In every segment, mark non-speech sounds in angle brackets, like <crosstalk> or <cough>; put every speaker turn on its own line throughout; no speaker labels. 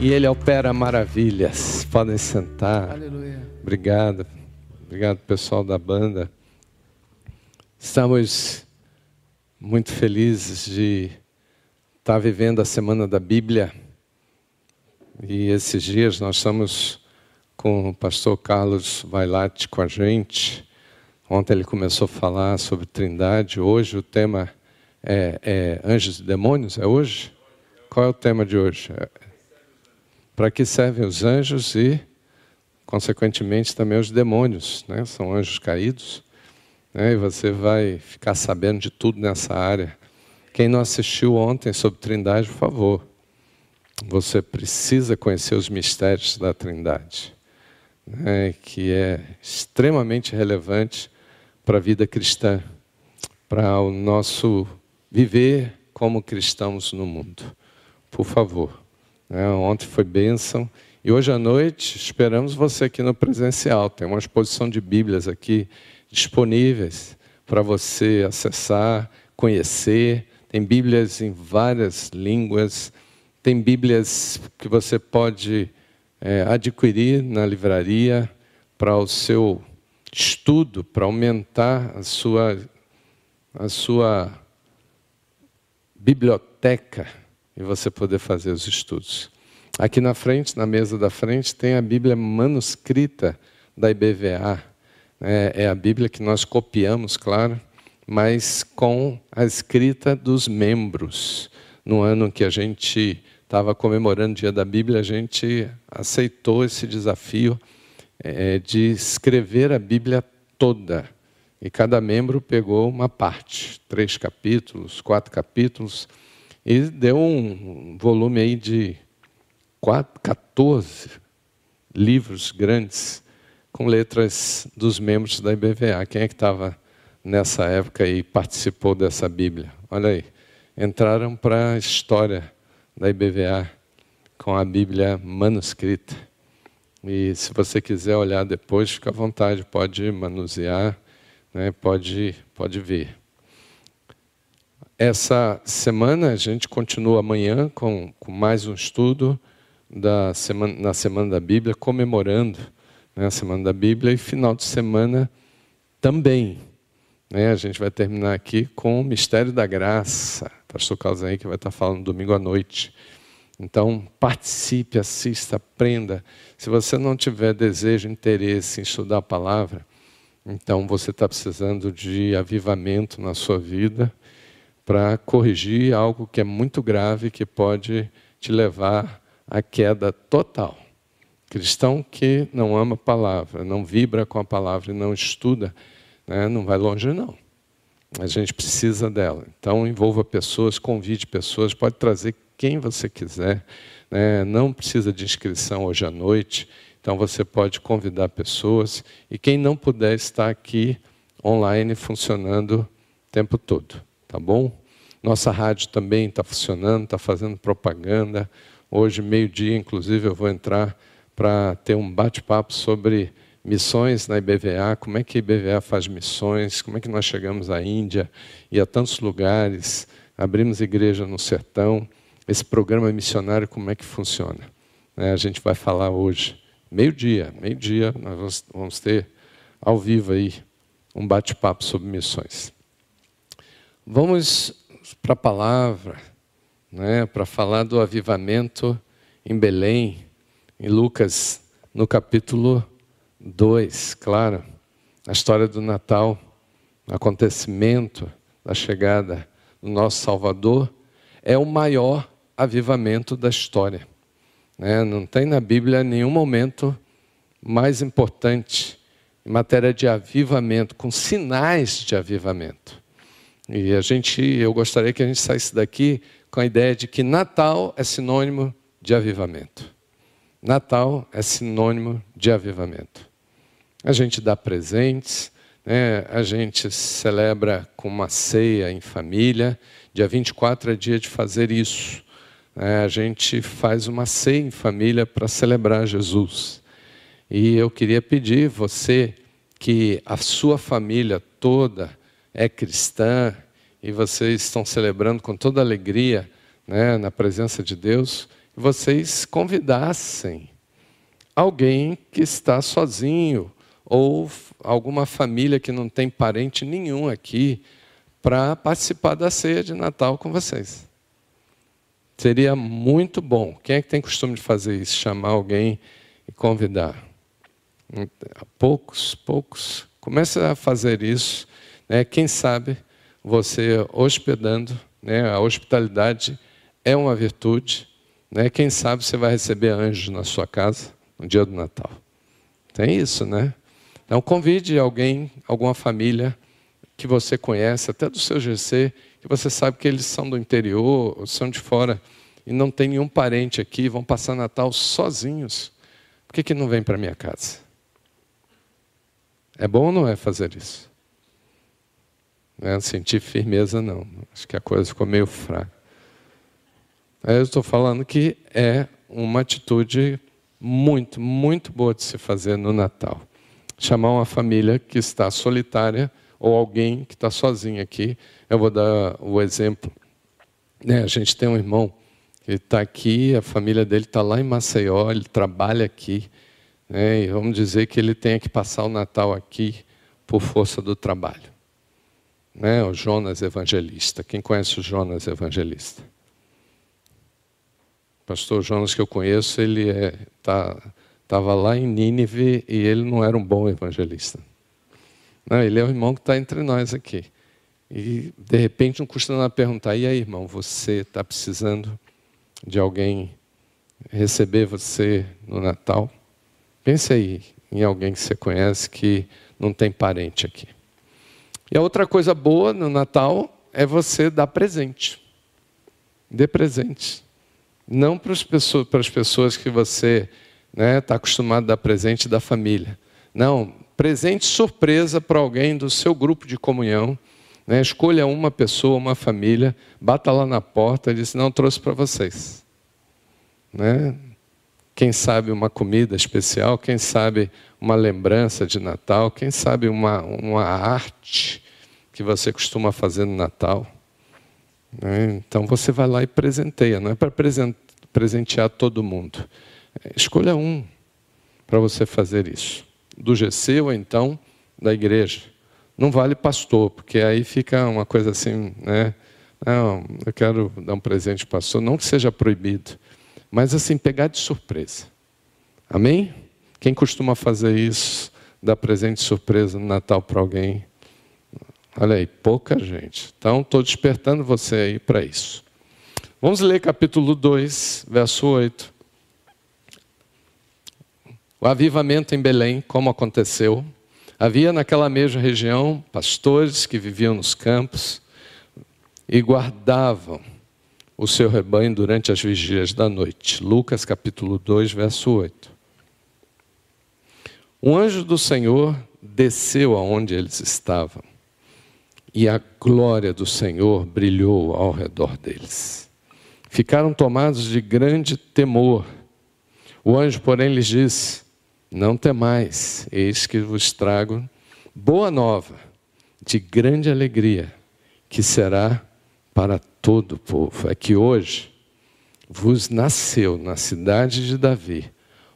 e ele opera maravilhas. Podem sentar.
Aleluia.
Obrigado. Obrigado, pessoal da banda. Estamos muito felizes de estar vivendo a Semana da Bíblia. E esses dias nós estamos com o pastor Carlos Vailate com a gente. Ontem ele começou a falar sobre Trindade. Hoje o tema é, é Anjos e Demônios. É hoje? Qual é o tema de hoje? É, Para que servem os anjos e, consequentemente, também os demônios? Né? São anjos caídos. Né? E você vai ficar sabendo de tudo nessa área. Quem não assistiu ontem sobre Trindade, por favor, você precisa conhecer os mistérios da Trindade, né? que é extremamente relevante para a vida cristã, para o nosso viver como cristãos no mundo. Por favor. Né? Ontem foi bênção. E hoje à noite esperamos você aqui no presencial. Tem uma exposição de Bíblias aqui disponíveis para você acessar, conhecer. Tem Bíblias em várias línguas. Tem Bíblias que você pode é, adquirir na livraria para o seu estudo, para aumentar a sua, a sua biblioteca e você poder fazer os estudos. Aqui na frente, na mesa da frente, tem a Bíblia manuscrita da IBVA. É, é a Bíblia que nós copiamos, claro, mas com a escrita dos membros. No ano que a gente estava comemorando o Dia da Bíblia, a gente aceitou esse desafio é, de escrever a Bíblia toda. E cada membro pegou uma parte, três capítulos, quatro capítulos, e deu um volume aí de quatro, 14 livros grandes com letras dos membros da IBVA. Quem é que estava nessa época e participou dessa Bíblia? Olha aí, entraram para a história da IBVA com a Bíblia manuscrita. E se você quiser olhar depois, fica à vontade, pode manusear, né, pode, pode ver. Essa semana a gente continua amanhã com, com mais um estudo da semana, na Semana da Bíblia, comemorando né, a Semana da Bíblia, e final de semana também. Né, a gente vai terminar aqui com o Mistério da Graça. Pastor Carlos que vai estar falando domingo à noite. Então, participe, assista, aprenda. Se você não tiver desejo, interesse em estudar a palavra, então você está precisando de avivamento na sua vida para corrigir algo que é muito grave, que pode te levar à queda total. Cristão que não ama a palavra, não vibra com a palavra e não estuda, né, não vai longe, não. A gente precisa dela. Então, envolva pessoas, convide pessoas, pode trazer quem você quiser. Né, não precisa de inscrição hoje à noite. Então, você pode convidar pessoas. E quem não puder estar aqui online funcionando o tempo todo. Tá bom? Nossa rádio também está funcionando, está fazendo propaganda. Hoje, meio-dia, inclusive, eu vou entrar para ter um bate-papo sobre missões na IBVA, como é que a IBVA faz missões, como é que nós chegamos à Índia e a tantos lugares, abrimos igreja no sertão, esse programa missionário, como é que funciona. É, a gente vai falar hoje, meio-dia, meio-dia, nós vamos ter ao vivo aí um bate-papo sobre missões. Vamos para a palavra, né, para falar do avivamento em Belém, em Lucas, no capítulo 2, claro, a história do Natal, o acontecimento da chegada do nosso Salvador, é o maior avivamento da história. Né? Não tem na Bíblia nenhum momento mais importante em matéria de avivamento, com sinais de avivamento. E a gente, eu gostaria que a gente saísse daqui com a ideia de que Natal é sinônimo de avivamento. Natal é sinônimo de avivamento. A gente dá presentes, né? a gente celebra com uma ceia em família. Dia 24 é dia de fazer isso. Né? A gente faz uma ceia em família para celebrar Jesus. E eu queria pedir você que a sua família toda é cristã e vocês estão celebrando com toda alegria né, na presença de Deus, vocês convidassem alguém que está sozinho ou alguma família que não tem parente nenhum aqui para participar da ceia de Natal com vocês. Seria muito bom. Quem é que tem costume de fazer isso? Chamar alguém e convidar. Poucos, poucos. Comece a fazer isso. Né? Quem sabe você hospedando, né? a hospitalidade é uma virtude. Né? Quem sabe você vai receber anjos na sua casa no dia do Natal. Tem isso, né? Então convide alguém, alguma família que você conhece, até do seu GC, que você sabe que eles são do interior, ou são de fora, e não tem nenhum parente aqui, vão passar Natal sozinhos. Por que, que não vem para minha casa? É bom ou não é fazer isso? Não é sentir firmeza, não. Acho que a coisa ficou meio fraca. Eu estou falando que é uma atitude muito, muito boa de se fazer no Natal. Chamar uma família que está solitária ou alguém que está sozinho aqui. Eu vou dar o exemplo. Né, a gente tem um irmão que está aqui, a família dele está lá em Maceió, ele trabalha aqui. Né? E vamos dizer que ele tenha que passar o Natal aqui por força do trabalho. Né? O Jonas Evangelista. Quem conhece o Jonas Evangelista? O pastor Jonas que eu conheço, ele estava é, tá, lá em Nínive e ele não era um bom evangelista. Não, ele é o irmão que está entre nós aqui. E, de repente, não custa nada perguntar: e aí, irmão, você está precisando de alguém receber você no Natal? Pense aí em alguém que você conhece que não tem parente aqui. E a outra coisa boa no Natal é você dar presente. Dê presente. Não para as pessoas, para as pessoas que você está né, tá acostumado a dar presente da família. Não, presente surpresa para alguém do seu grupo de comunhão. Né, escolha uma pessoa, uma família, bata lá na porta e diz: Não, trouxe para vocês. Né? Quem sabe uma comida especial, quem sabe uma lembrança de Natal, quem sabe uma, uma arte que você costuma fazer no Natal. Né? Então você vai lá e presenteia, não é para presentear todo mundo. Escolha um para você fazer isso. Do GC ou então da igreja. Não vale pastor, porque aí fica uma coisa assim, né? Não, eu quero dar um presente pastor, não que seja proibido, mas assim, pegar de surpresa. Amém? Quem costuma fazer isso, dar presente surpresa no Natal para alguém? Olha aí, pouca gente. Então, estou despertando você aí para isso. Vamos ler capítulo 2, verso 8. O avivamento em Belém, como aconteceu. Havia naquela mesma região pastores que viviam nos campos e guardavam o seu rebanho durante as vigílias da noite. Lucas capítulo 2, verso 8. Um anjo do Senhor desceu aonde eles estavam, e a glória do Senhor brilhou ao redor deles. Ficaram tomados de grande temor. O anjo, porém, lhes disse: Não temais, eis que vos trago boa nova, de grande alegria, que será para todo o povo. É que hoje vos nasceu na cidade de Davi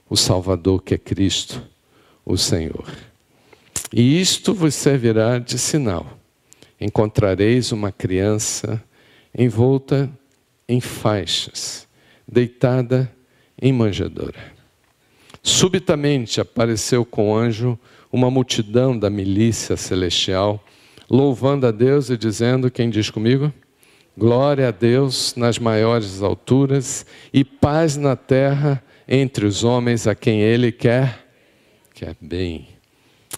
o Salvador que é Cristo, o Senhor. E isto vos servirá de sinal. Encontrareis uma criança envolta em faixas, deitada em manjedoura. Subitamente apareceu com o anjo uma multidão da milícia celestial, louvando a Deus e dizendo: Quem diz comigo? Glória a Deus nas maiores alturas e paz na terra entre os homens a quem Ele quer, quer bem.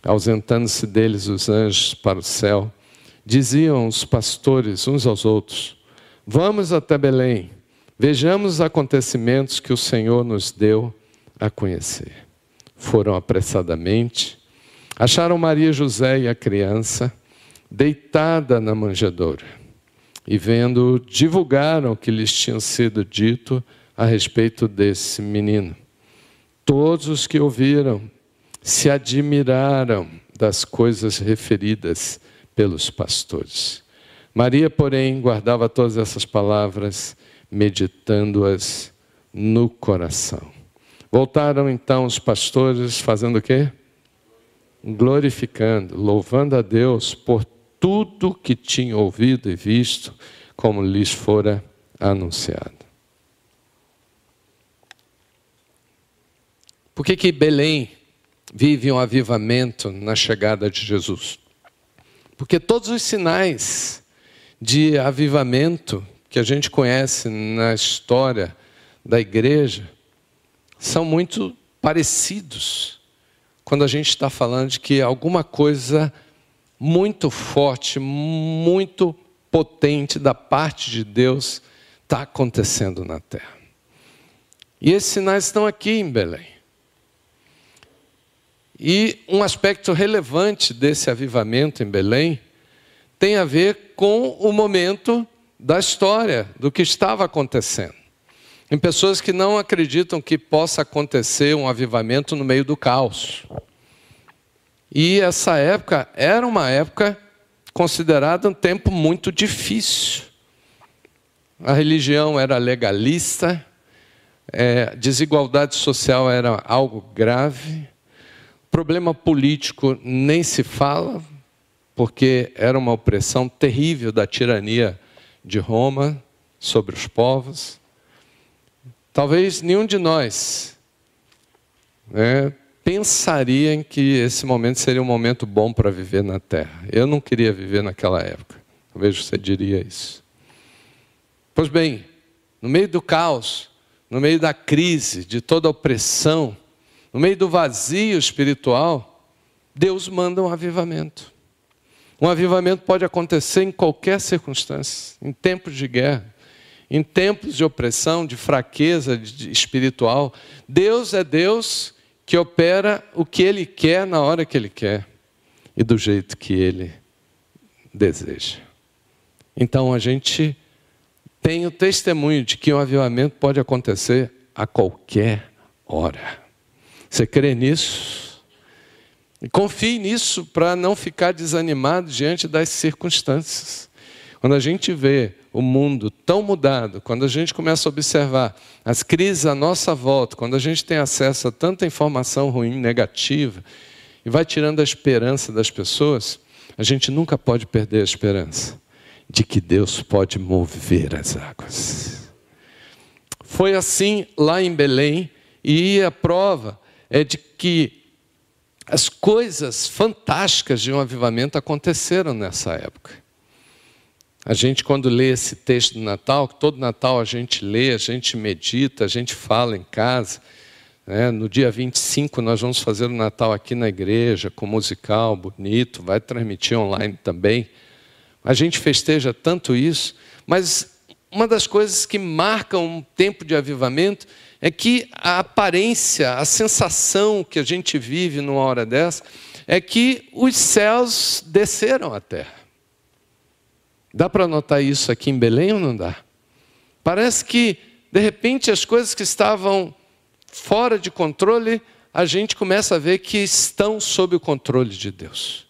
Ausentando-se deles os anjos para o céu, diziam os pastores uns aos outros: Vamos até Belém, vejamos os acontecimentos que o Senhor nos deu a conhecer. Foram apressadamente, acharam Maria José e a criança deitada na manjedoura. E vendo, divulgaram o que lhes tinha sido dito a respeito desse menino. Todos os que ouviram se admiraram das coisas referidas pelos pastores. Maria, porém, guardava todas essas palavras, meditando-as no coração. Voltaram então os pastores fazendo o quê? Glorificando, louvando a Deus por tudo que tinham ouvido e visto, como lhes fora anunciado. Por que, que Belém vive um avivamento na chegada de Jesus? Porque todos os sinais de avivamento que a gente conhece na história da igreja são muito parecidos quando a gente está falando de que alguma coisa muito forte, muito potente da parte de Deus está acontecendo na terra. E esses sinais estão aqui em Belém. E um aspecto relevante desse avivamento em Belém tem a ver com o momento da história, do que estava acontecendo. Tem pessoas que não acreditam que possa acontecer um avivamento no meio do caos. E essa época era uma época considerada um tempo muito difícil. A religião era legalista, é, desigualdade social era algo grave, Problema político nem se fala, porque era uma opressão terrível da tirania de Roma sobre os povos. Talvez nenhum de nós né, pensaria em que esse momento seria um momento bom para viver na Terra. Eu não queria viver naquela época. Talvez você diria isso. Pois bem, no meio do caos, no meio da crise, de toda a opressão, no meio do vazio espiritual, Deus manda um avivamento. Um avivamento pode acontecer em qualquer circunstância, em tempos de guerra, em tempos de opressão, de fraqueza espiritual. Deus é Deus que opera o que Ele quer na hora que Ele quer e do jeito que Ele deseja. Então a gente tem o testemunho de que um avivamento pode acontecer a qualquer hora. Você crê nisso? E confie nisso para não ficar desanimado diante das circunstâncias. Quando a gente vê o mundo tão mudado, quando a gente começa a observar as crises à nossa volta, quando a gente tem acesso a tanta informação ruim, negativa, e vai tirando a esperança das pessoas, a gente nunca pode perder a esperança de que Deus pode mover as águas. Foi assim lá em Belém, e a prova é de que as coisas fantásticas de um avivamento aconteceram nessa época. A gente, quando lê esse texto do Natal, todo Natal a gente lê, a gente medita, a gente fala em casa. Né? No dia 25 nós vamos fazer o Natal aqui na igreja, com musical bonito, vai transmitir online também. A gente festeja tanto isso, mas uma das coisas que marcam um tempo de avivamento é que a aparência, a sensação que a gente vive numa hora dessa, é que os céus desceram à terra. Dá para notar isso aqui em Belém ou não dá? Parece que, de repente, as coisas que estavam fora de controle, a gente começa a ver que estão sob o controle de Deus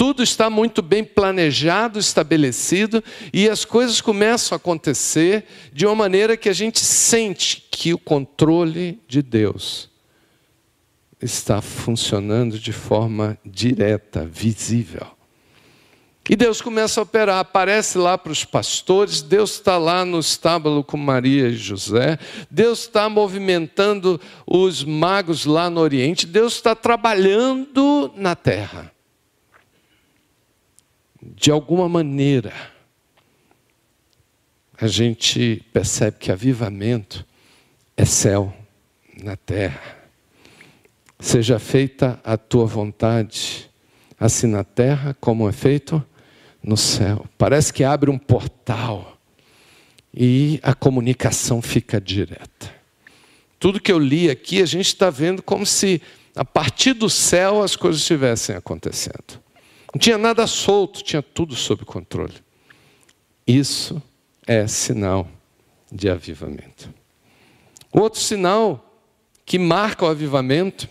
tudo está muito bem planejado, estabelecido, e as coisas começam a acontecer de uma maneira que a gente sente que o controle de Deus está funcionando de forma direta, visível. E Deus começa a operar, aparece lá para os pastores, Deus está lá no estábulo com Maria e José, Deus está movimentando os magos lá no Oriente, Deus está trabalhando na terra de alguma maneira, a gente percebe que avivamento é céu na terra. Seja feita a tua vontade, assim na terra como é feito no céu. Parece que abre um portal e a comunicação fica direta. tudo que eu li aqui, a gente está vendo como se a partir do céu as coisas estivessem acontecendo. Não tinha nada solto, tinha tudo sob controle. Isso é sinal de avivamento. Outro sinal que marca o avivamento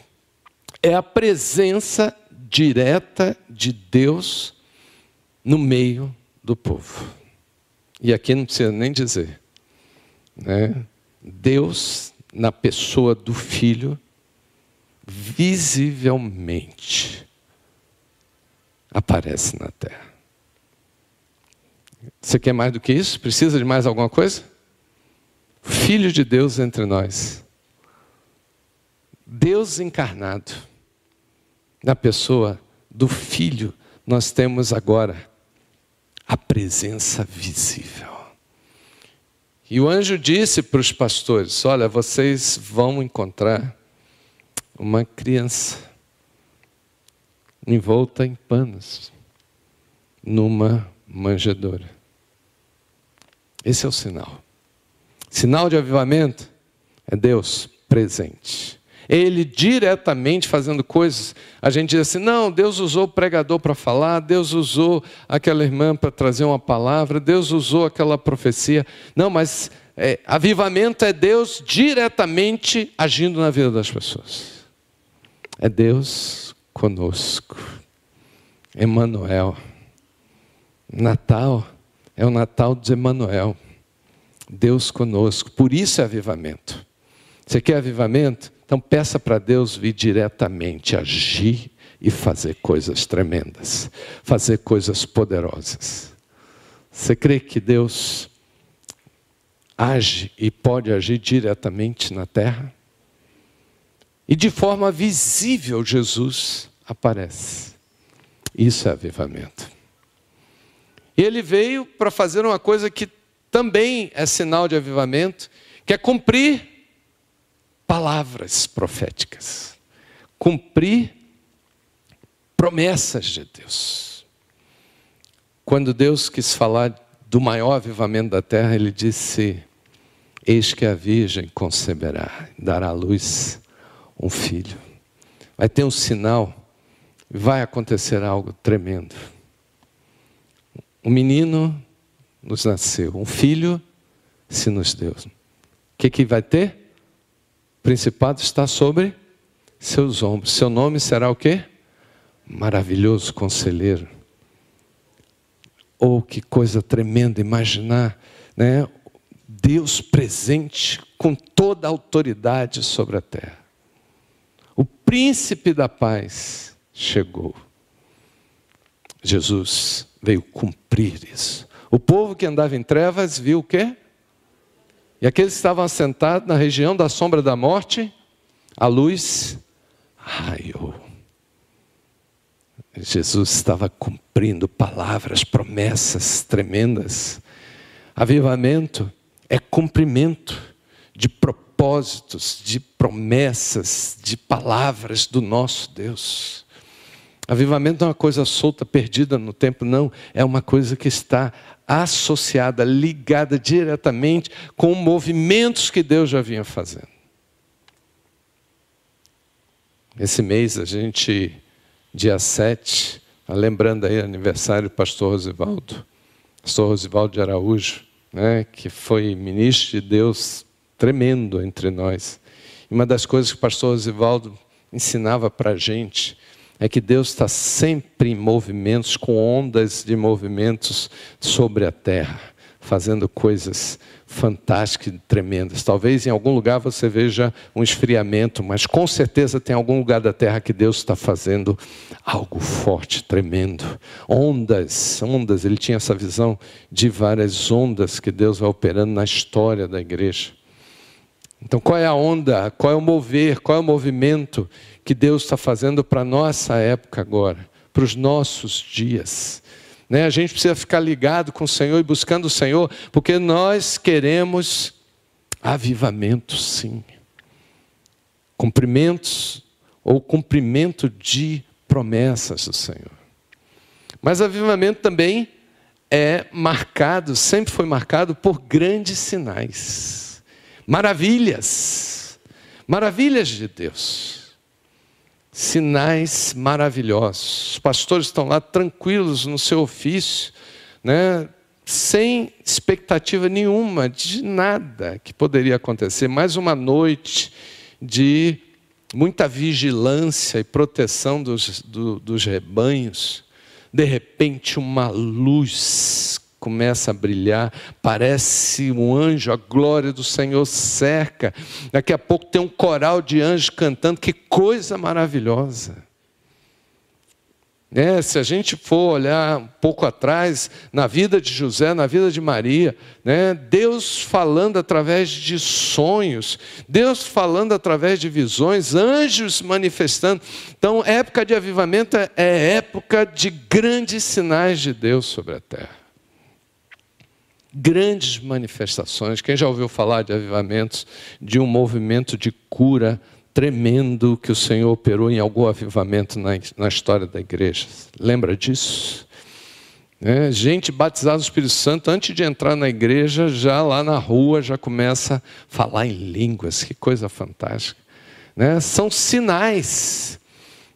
é a presença direta de Deus no meio do povo. E aqui não precisa nem dizer. Né? Deus, na pessoa do Filho, visivelmente aparece na terra. Você quer mais do que isso? Precisa de mais alguma coisa? Filho de Deus entre nós. Deus encarnado. Na pessoa do Filho, nós temos agora a presença visível. E o anjo disse para os pastores: Olha, vocês vão encontrar uma criança envolta em panos, numa manjedoura. Esse é o sinal. Sinal de avivamento é Deus presente. Ele diretamente fazendo coisas. A gente diz assim: não, Deus usou o pregador para falar, Deus usou aquela irmã para trazer uma palavra, Deus usou aquela profecia. Não, mas é, avivamento é Deus diretamente agindo na vida das pessoas. É Deus conosco. Emmanuel. Natal é o Natal de Emmanuel. Deus conosco. Por isso é avivamento. Você quer avivamento? Então peça para Deus vir diretamente agir e fazer coisas tremendas, fazer coisas poderosas. Você crê que Deus age e pode agir diretamente na terra? E de forma visível Jesus aparece. Isso é avivamento. Ele veio para fazer uma coisa que também é sinal de avivamento, que é cumprir palavras proféticas, cumprir promessas de Deus. Quando Deus quis falar do maior avivamento da terra, ele disse: Eis que a virgem conceberá, dará à luz um filho. Vai ter um sinal, vai acontecer algo tremendo. Um menino nos nasceu, um filho se nos deu. O que, que vai ter? O principado está sobre seus ombros. Seu nome será o quê? Maravilhoso conselheiro. Oh, que coisa tremenda imaginar, né? Deus presente com toda a autoridade sobre a terra. O príncipe da paz chegou. Jesus veio cumprir isso. O povo que andava em trevas viu o quê? E aqueles que estavam assentados na região da sombra da morte, a luz raiou. Jesus estava cumprindo palavras, promessas tremendas. Avivamento é cumprimento de propósitos, de promessas, de palavras do nosso Deus. Avivamento não é uma coisa solta, perdida no tempo, não. É uma coisa que está associada, ligada diretamente com movimentos que Deus já vinha fazendo. Esse mês a gente, dia 7, tá lembrando aí aniversário do pastor Rosivaldo, pastor Rosivaldo de Araújo, né, que foi ministro de Deus tremendo entre nós. E uma das coisas que o pastor Rosivaldo ensinava para a gente é que Deus está sempre em movimentos, com ondas de movimentos sobre a terra, fazendo coisas fantásticas e tremendas. Talvez em algum lugar você veja um esfriamento, mas com certeza tem algum lugar da terra que Deus está fazendo algo forte, tremendo. Ondas, ondas, ele tinha essa visão de várias ondas que Deus vai operando na história da igreja. Então, qual é a onda? Qual é o mover? Qual é o movimento que Deus está fazendo para a nossa época agora, para os nossos dias? Né? A gente precisa ficar ligado com o Senhor e buscando o Senhor, porque nós queremos avivamento, sim. Cumprimentos ou cumprimento de promessas do Senhor. Mas avivamento também é marcado, sempre foi marcado por grandes sinais maravilhas. Maravilhas de Deus. Sinais maravilhosos. Os pastores estão lá tranquilos no seu ofício, né? sem expectativa nenhuma de nada que poderia acontecer. Mais uma noite de muita vigilância e proteção dos, do, dos rebanhos. De repente, uma luz começa a brilhar, parece um anjo, a glória do Senhor cerca. Daqui a pouco tem um coral de anjos cantando, que coisa maravilhosa. É, se a gente for olhar um pouco atrás, na vida de José, na vida de Maria, né, Deus falando através de sonhos, Deus falando através de visões, anjos manifestando. Então, época de avivamento é, é época de grandes sinais de Deus sobre a terra. Grandes manifestações. Quem já ouviu falar de avivamentos, de um movimento de cura tremendo que o Senhor operou em algum avivamento na, na história da igreja. Lembra disso? É, gente batizada no Espírito Santo, antes de entrar na igreja, já lá na rua, já começa a falar em línguas, que coisa fantástica. Né? São sinais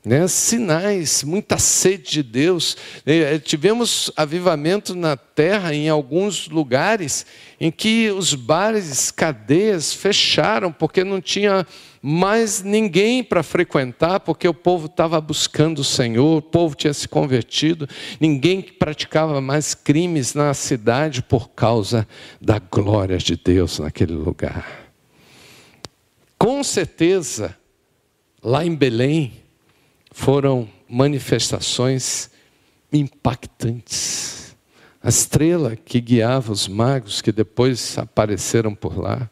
né? sinais, muita sede de Deus. É, tivemos avivamento na terra em alguns lugares em que os bares, cadeias fecharam porque não tinha mais ninguém para frequentar, porque o povo estava buscando o Senhor, o povo tinha se convertido, ninguém praticava mais crimes na cidade por causa da glória de Deus naquele lugar. Com certeza, lá em Belém, foram manifestações impactantes. A estrela que guiava os magos que depois apareceram por lá,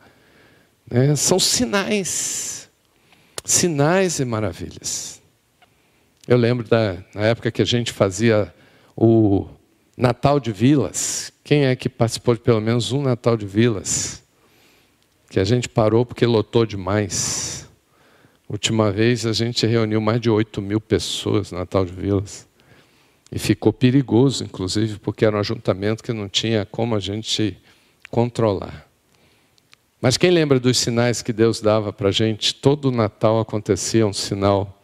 né, são sinais, sinais e maravilhas. Eu lembro da na época que a gente fazia o Natal de Vilas. Quem é que participou de pelo menos um Natal de Vilas? Que a gente parou porque lotou demais. Última vez a gente reuniu mais de 8 mil pessoas no Natal de Vilas. E ficou perigoso, inclusive, porque era um ajuntamento que não tinha como a gente controlar. Mas quem lembra dos sinais que Deus dava para a gente? Todo Natal acontecia um sinal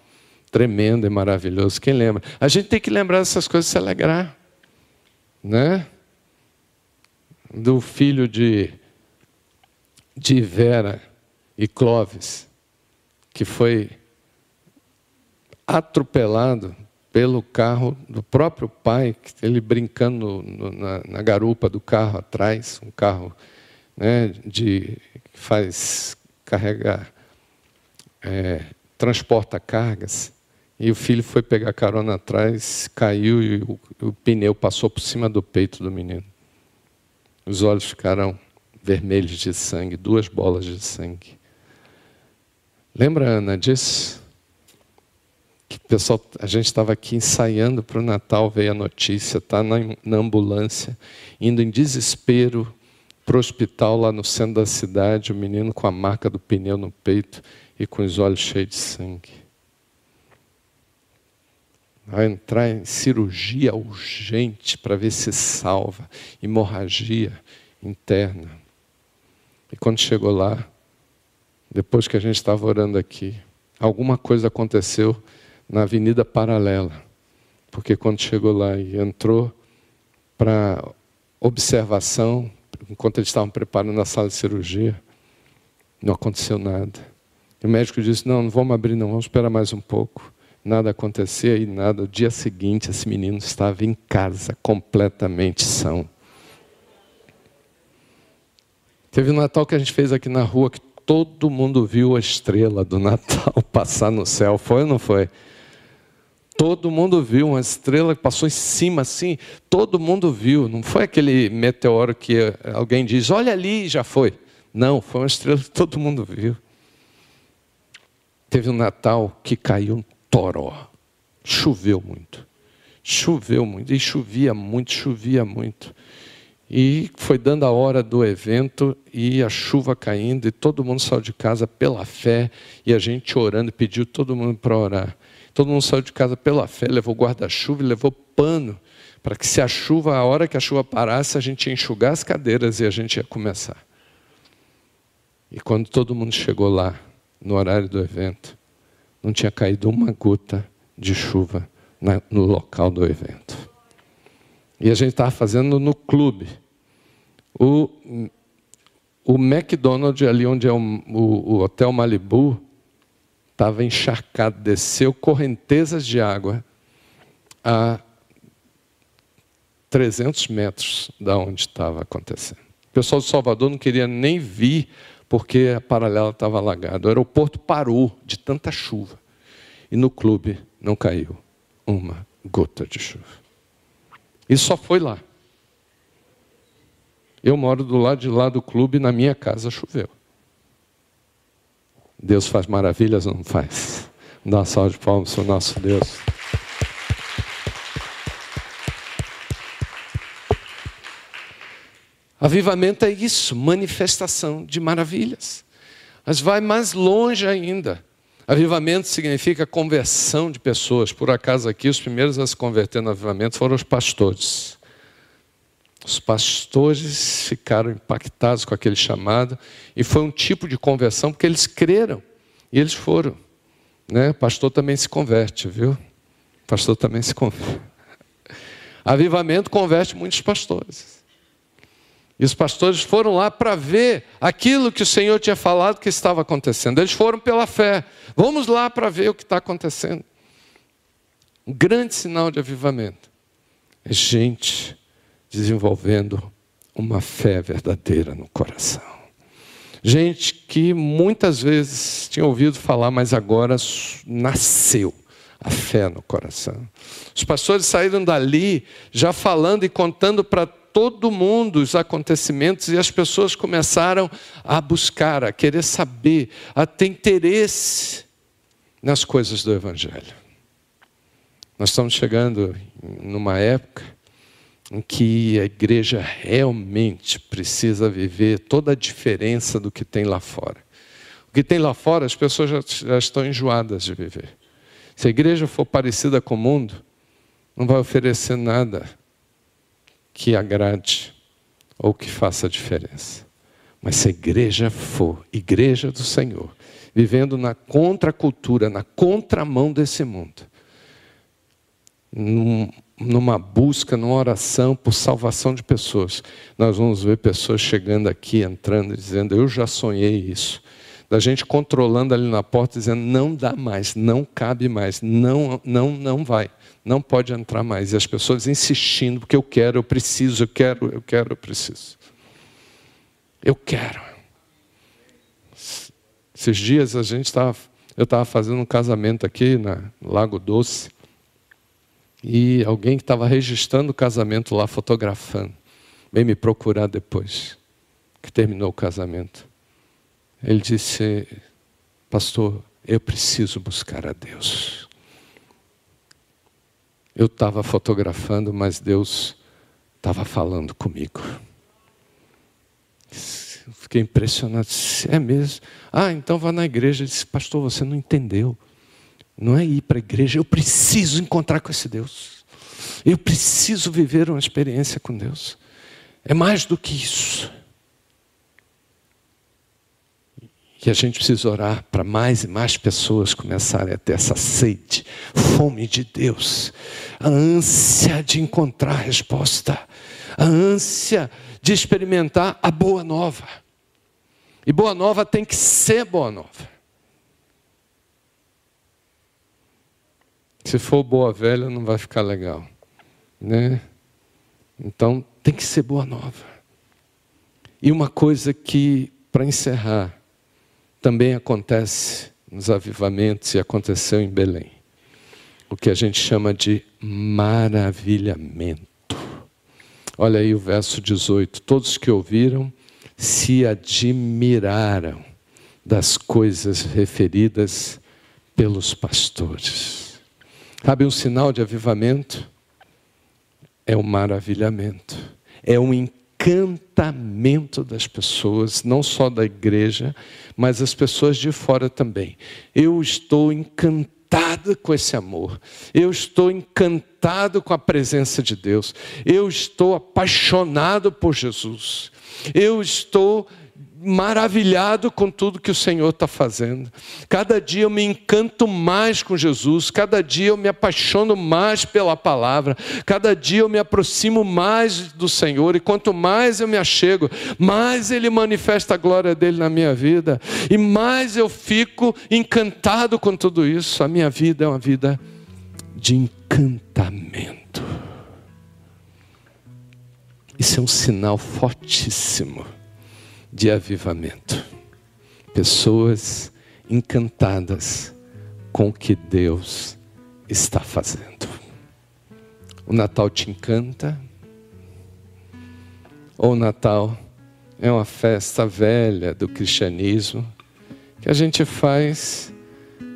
tremendo e maravilhoso. Quem lembra? A gente tem que lembrar dessas coisas e se alegrar. Né? Do filho de, de Vera e Clóvis que foi atropelado pelo carro do próprio pai, ele brincando no, na, na, garupa do carro atrás, um carro né, de, que faz carregar, é, transporta cargas. E o filho foi pegar carona atrás, caiu e o, o pneu passou por cima do peito do menino. Os olhos ficaram vermelhos de sangue, duas bolas de sangue. Lembra, Ana, disso? Que pessoal, a gente estava aqui ensaiando para o Natal, veio a notícia, está na, na ambulância, indo em desespero para o hospital lá no centro da cidade, o menino com a marca do pneu no peito e com os olhos cheios de sangue. Vai entrar em cirurgia urgente para ver se salva, hemorragia interna. E quando chegou lá, depois que a gente estava orando aqui, alguma coisa aconteceu na avenida paralela. Porque quando chegou lá e entrou para observação, enquanto eles estavam preparando a sala de cirurgia, não aconteceu nada. E o médico disse: Não, não vamos abrir, não, vamos esperar mais um pouco. Nada acontecia e nada. No dia seguinte, esse menino estava em casa, completamente são. Teve um Natal que a gente fez aqui na rua que todo mundo viu a estrela do Natal <laughs> passar no céu, foi ou não foi? Todo mundo viu uma estrela que passou em cima assim, todo mundo viu, não foi aquele meteoro que alguém diz, olha ali, já foi. Não, foi uma estrela que todo mundo viu. Teve um Natal que caiu um toró, choveu muito, choveu muito, e chovia muito, chovia muito. E foi dando a hora do evento e a chuva caindo, e todo mundo saiu de casa pela fé, e a gente orando, pediu todo mundo para orar. Todo mundo saiu de casa pela fé, levou guarda-chuva e levou pano, para que se a chuva, a hora que a chuva parasse, a gente ia enxugar as cadeiras e a gente ia começar. E quando todo mundo chegou lá, no horário do evento, não tinha caído uma gota de chuva no local do evento. E a gente estava fazendo no clube. O, o McDonald's, ali onde é o, o, o Hotel Malibu, estava encharcado, desceu correntezas de água a 300 metros da onde estava acontecendo. O pessoal de Salvador não queria nem vir porque a paralela estava alagada. O aeroporto parou de tanta chuva. E no clube não caiu uma gota de chuva. E só foi lá. Eu moro do lado de lá do clube, na minha casa choveu. Deus faz maravilhas ou não faz? Dá uma salva de palmas para o nosso Deus. Avivamento é isso, manifestação de maravilhas. Mas vai mais longe ainda. Avivamento significa conversão de pessoas. Por acaso aqui, os primeiros a se converter no avivamento foram os pastores. Os pastores ficaram impactados com aquele chamado e foi um tipo de conversão porque eles creram e eles foram. Né? Pastor também se converte, viu? Pastor também se converte. Avivamento converte muitos pastores. E os pastores foram lá para ver aquilo que o Senhor tinha falado que estava acontecendo. Eles foram pela fé. Vamos lá para ver o que está acontecendo. Um grande sinal de avivamento é gente desenvolvendo uma fé verdadeira no coração. Gente que muitas vezes tinha ouvido falar, mas agora nasceu a fé no coração. Os pastores saíram dali já falando e contando para todo mundo os acontecimentos e as pessoas começaram a buscar, a querer saber, a ter interesse nas coisas do Evangelho. Nós estamos chegando numa época em que a igreja realmente precisa viver toda a diferença do que tem lá fora. O que tem lá fora, as pessoas já, já estão enjoadas de viver. Se a igreja for parecida com o mundo, não vai oferecer nada que agrade ou que faça diferença. Mas se a igreja for igreja do Senhor, vivendo na contracultura, na contramão desse mundo, num, numa busca, numa oração por salvação de pessoas, nós vamos ver pessoas chegando aqui, entrando, dizendo: Eu já sonhei isso. Da gente controlando ali na porta, dizendo: Não dá mais, não cabe mais, não, não, não vai não pode entrar mais. E as pessoas insistindo, porque eu quero, eu preciso, eu quero, eu quero, eu preciso. Eu quero. Esses dias a gente estava, eu estava fazendo um casamento aqui na Lago Doce, e alguém que estava registrando o casamento lá, fotografando, veio me procurar depois que terminou o casamento. Ele disse, pastor, eu preciso buscar a Deus. Eu estava fotografando, mas Deus estava falando comigo. Fiquei impressionado. É mesmo? Ah, então vá na igreja. Ele disse, pastor, você não entendeu. Não é ir para a igreja. Eu preciso encontrar com esse Deus. Eu preciso viver uma experiência com Deus. É mais do que isso. Que a gente precisa orar para mais e mais pessoas começarem a ter essa sede, fome de Deus, a ânsia de encontrar resposta, a ânsia de experimentar a boa nova. E boa nova tem que ser boa nova. Se for boa velha, não vai ficar legal, né? Então tem que ser boa nova. E uma coisa que, para encerrar, também acontece nos avivamentos e aconteceu em Belém. O que a gente chama de maravilhamento. Olha aí o verso 18: Todos que ouviram se admiraram das coisas referidas pelos pastores. Sabe um sinal de avivamento? É o maravilhamento, é o encantamento das pessoas, não só da igreja, mas as pessoas de fora também. Eu estou encantado com esse amor. Eu estou encantado com a presença de Deus. Eu estou apaixonado por Jesus. Eu estou maravilhado com tudo que o Senhor está fazendo. Cada dia eu me encanto mais com Jesus, cada dia eu me apaixono mais pela palavra, cada dia eu me aproximo mais do Senhor, e quanto mais eu me achego, mais Ele manifesta a glória dele na minha vida, e mais eu fico encantado com tudo isso. A minha vida é uma vida de encantamento. Isso é um sinal fortíssimo de avivamento. Pessoas encantadas com o que Deus está fazendo. O Natal te encanta? Ou o Natal é uma festa velha do cristianismo que a gente faz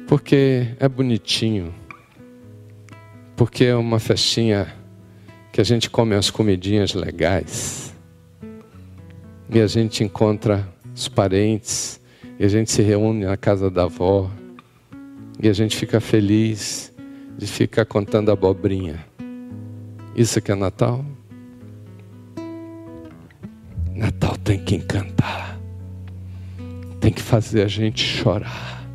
porque é bonitinho, porque é uma festinha que a gente come as comidinhas legais e a gente encontra os parentes, e a gente se reúne na casa da avó, e a gente fica feliz de ficar contando abobrinha. Isso que é Natal? Natal tem que encantar, tem que fazer a gente chorar,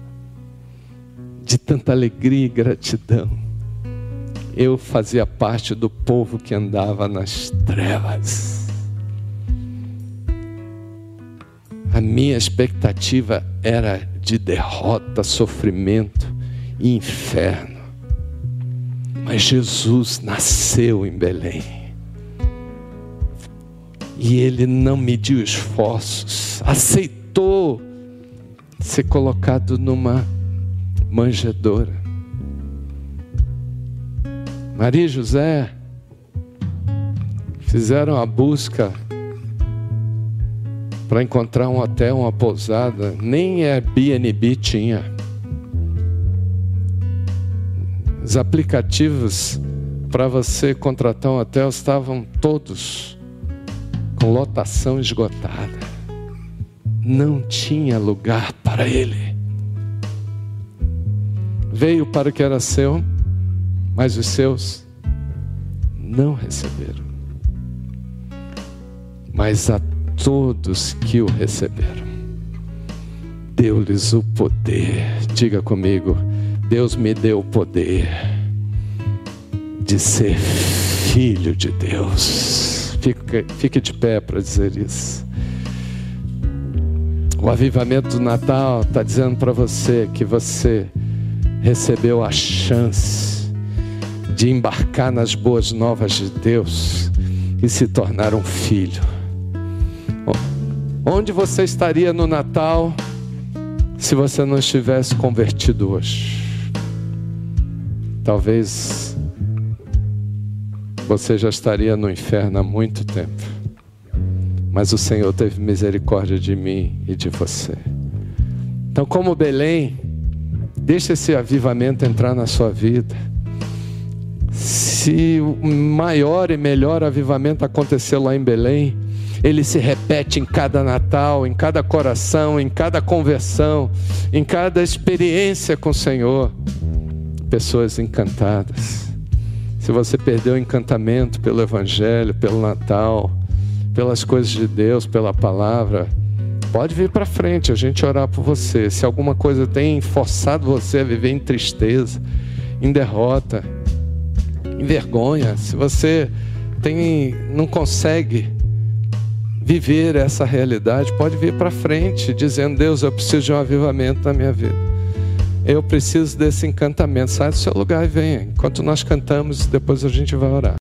de tanta alegria e gratidão. Eu fazia parte do povo que andava nas trevas A minha expectativa era de derrota, sofrimento e inferno. Mas Jesus nasceu em Belém. E ele não mediu esforços, aceitou ser colocado numa manjedoura. Maria e José fizeram a busca para encontrar um hotel, uma pousada, nem Airbnb tinha. Os aplicativos para você contratar um hotel estavam todos com lotação esgotada. Não tinha lugar para ele. Veio para o que era seu, mas os seus não receberam. Mas a todos que o receberam. Deu-lhes o poder, diga comigo, Deus me deu o poder de ser filho de Deus. Fique, fique de pé para dizer isso. O avivamento do Natal está dizendo para você que você recebeu a chance de embarcar nas boas novas de Deus e se tornar um filho. Onde você estaria no Natal se você não estivesse convertido hoje? Talvez você já estaria no inferno há muito tempo. Mas o Senhor teve misericórdia de mim e de você. Então, como Belém, deixe esse avivamento entrar na sua vida. Se o maior e melhor avivamento aconteceu lá em Belém, ele se repete em cada Natal, em cada coração, em cada conversão, em cada experiência com o Senhor. Pessoas encantadas. Se você perdeu o encantamento pelo Evangelho, pelo Natal, pelas coisas de Deus, pela palavra, pode vir para frente, a gente orar por você. Se alguma coisa tem forçado você a viver em tristeza, em derrota, em vergonha, se você tem, não consegue viver essa realidade, pode vir para frente, dizendo: Deus, eu preciso de um avivamento na minha vida. Eu preciso desse encantamento. Sai do seu lugar e venha. Enquanto nós cantamos, depois a gente vai orar.